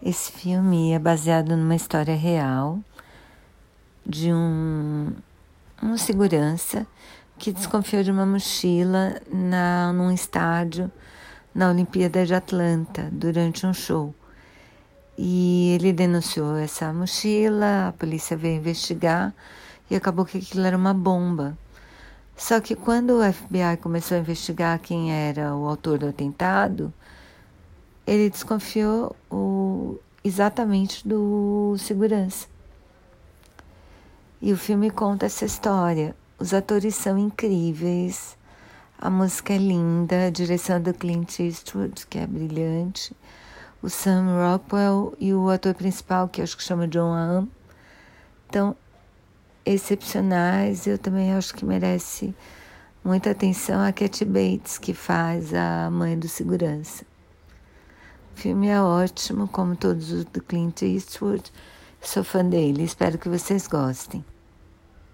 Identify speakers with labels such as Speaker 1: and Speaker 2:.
Speaker 1: Esse filme é baseado numa história real de um, um segurança que desconfiou de uma mochila na, num estádio na Olimpíada de Atlanta durante um show. E ele denunciou essa mochila, a polícia veio investigar e acabou que aquilo era uma bomba. Só que quando o FBI começou a investigar quem era o autor do atentado, ele desconfiou o, exatamente do segurança. E o filme conta essa história. Os atores são incríveis, a música é linda, a direção do Clint Eastwood, que é brilhante, o Sam Rockwell e o ator principal, que acho que chama John Hamm, estão excepcionais. Eu também acho que merece muita atenção a Cat Bates, que faz a mãe do segurança. O filme é ótimo, como todos os do Clint Eastwood. Sou fã dele, espero que vocês gostem.